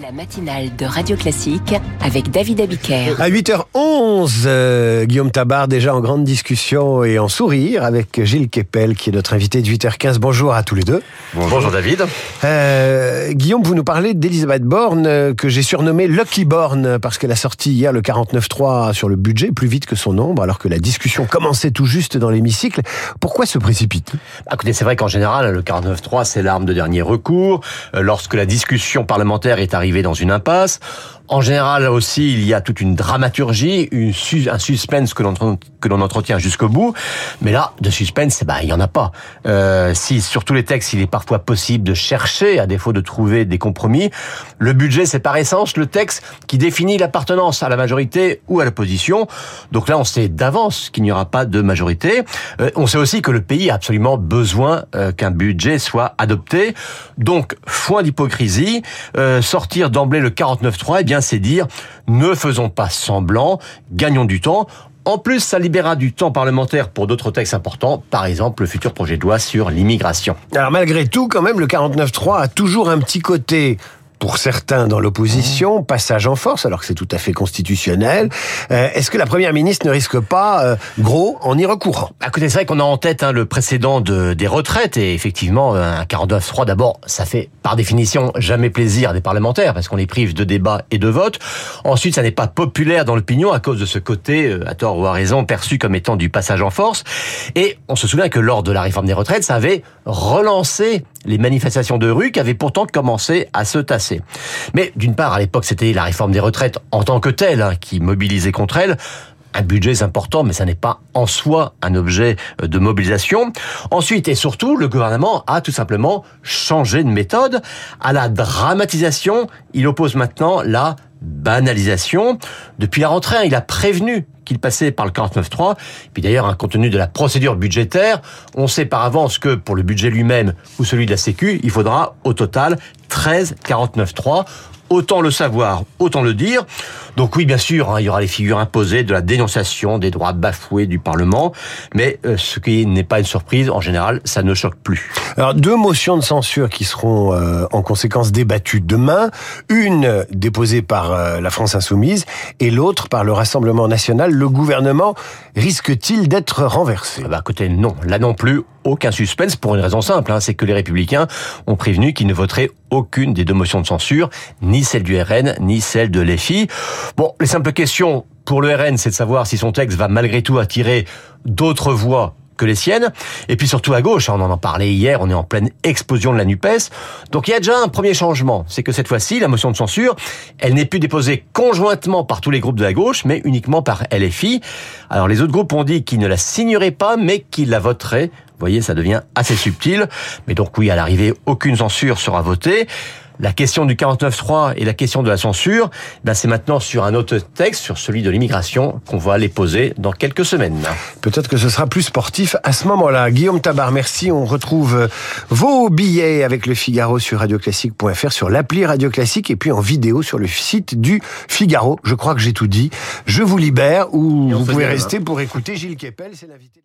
La matinale de Radio Classique avec David Abiker. À 8h11, euh, Guillaume Tabar déjà en grande discussion et en sourire avec Gilles Kepel qui est notre invité de 8h15. Bonjour à tous les deux. Bonjour, David. Euh, Guillaume, vous nous parlez d'Elisabeth Borne euh, que j'ai surnommée Lucky Borne parce qu'elle a sorti hier le 49.3 sur le budget plus vite que son nombre alors que la discussion commençait tout juste dans l'hémicycle. Pourquoi se précipite bah, Écoutez, c'est vrai qu'en général, le 49.3 c'est l'arme de dernier recours. Euh, lorsque la discussion parlementaire est arrivée dans une impasse. En général aussi, il y a toute une dramaturgie, un suspense que l'on entretient jusqu'au bout. Mais là, de suspense, bah il y en a pas. Euh, si sur tous les textes, il est parfois possible de chercher, à défaut de trouver des compromis, le budget, c'est par essence le texte qui définit l'appartenance à la majorité ou à l'opposition. Donc là, on sait d'avance qu'il n'y aura pas de majorité. Euh, on sait aussi que le pays a absolument besoin euh, qu'un budget soit adopté. Donc, foin d'hypocrisie, euh, sortir d'emblée le 49.3, eh bien c'est dire ne faisons pas semblant, gagnons du temps. En plus, ça libérera du temps parlementaire pour d'autres textes importants, par exemple le futur projet de loi sur l'immigration. Alors malgré tout, quand même, le 49.3 a toujours un petit côté pour certains dans l'opposition, passage en force, alors que c'est tout à fait constitutionnel. Euh, Est-ce que la première ministre ne risque pas euh, gros en y recourant? À côté, c'est vrai qu'on a en tête hein, le précédent de, des retraites et effectivement un 49-3 d'abord, ça fait par définition jamais plaisir à des parlementaires parce qu'on les prive de débat et de vote. Ensuite, ça n'est pas populaire dans l'opinion à cause de ce côté, euh, à tort ou à raison, perçu comme étant du passage en force. Et on se souvient que lors de la réforme des retraites, ça avait relancé les manifestations de rue qui avaient pourtant commencé à se tasser. Mais d'une part, à l'époque, c'était la réforme des retraites en tant que telle hein, qui mobilisait contre elle. Un budget important, mais ça n'est pas en soi un objet de mobilisation. Ensuite et surtout, le gouvernement a tout simplement changé de méthode. À la dramatisation, il oppose maintenant la banalisation. Depuis la rentrée, il a prévenu qu'il passait par le 49.3. Puis d'ailleurs, un compte tenu de la procédure budgétaire, on sait par avance que pour le budget lui-même ou celui de la Sécu, il faudra au total 13 49.3 Autant le savoir, autant le dire. Donc oui, bien sûr, hein, il y aura les figures imposées de la dénonciation des droits bafoués du Parlement, mais euh, ce qui n'est pas une surprise, en général, ça ne choque plus. Alors deux motions de censure qui seront euh, en conséquence débattues demain, une déposée par euh, la France insoumise et l'autre par le Rassemblement national. Le gouvernement risque-t-il d'être renversé? Ah Bah écoutez, non, là non plus, aucun suspense pour une raison simple, hein, c'est que les républicains ont prévenu qu'ils ne voteraient aucune des deux motions de censure, ni celle du RN, ni celle de l'EFI. Bon, les simples questions pour le RN, c'est de savoir si son texte va malgré tout attirer d'autres voix que les siennes. Et puis surtout à gauche, hein, on en a parlé hier, on est en pleine explosion de la NUPES. Donc il y a déjà un premier changement, c'est que cette fois-ci, la motion de censure, elle n'est plus déposée conjointement par tous les groupes de la gauche, mais uniquement par LFI. Alors les autres groupes ont dit qu'ils ne la signeraient pas, mais qu'ils la voteraient. Vous voyez, ça devient assez subtil. Mais donc oui, à l'arrivée, aucune censure sera votée. La question du 49.3 et la question de la censure, ben c'est maintenant sur un autre texte, sur celui de l'immigration, qu'on va les poser dans quelques semaines. Peut-être que ce sera plus sportif à ce moment-là. Guillaume Tabar, merci. On retrouve vos billets avec le Figaro sur radioclassique.fr, sur l'appli Radio Classique et puis en vidéo sur le site du Figaro. Je crois que j'ai tout dit. Je vous libère ou vous pouvez rester pour écouter Gilles Kepel, c'est l'invité.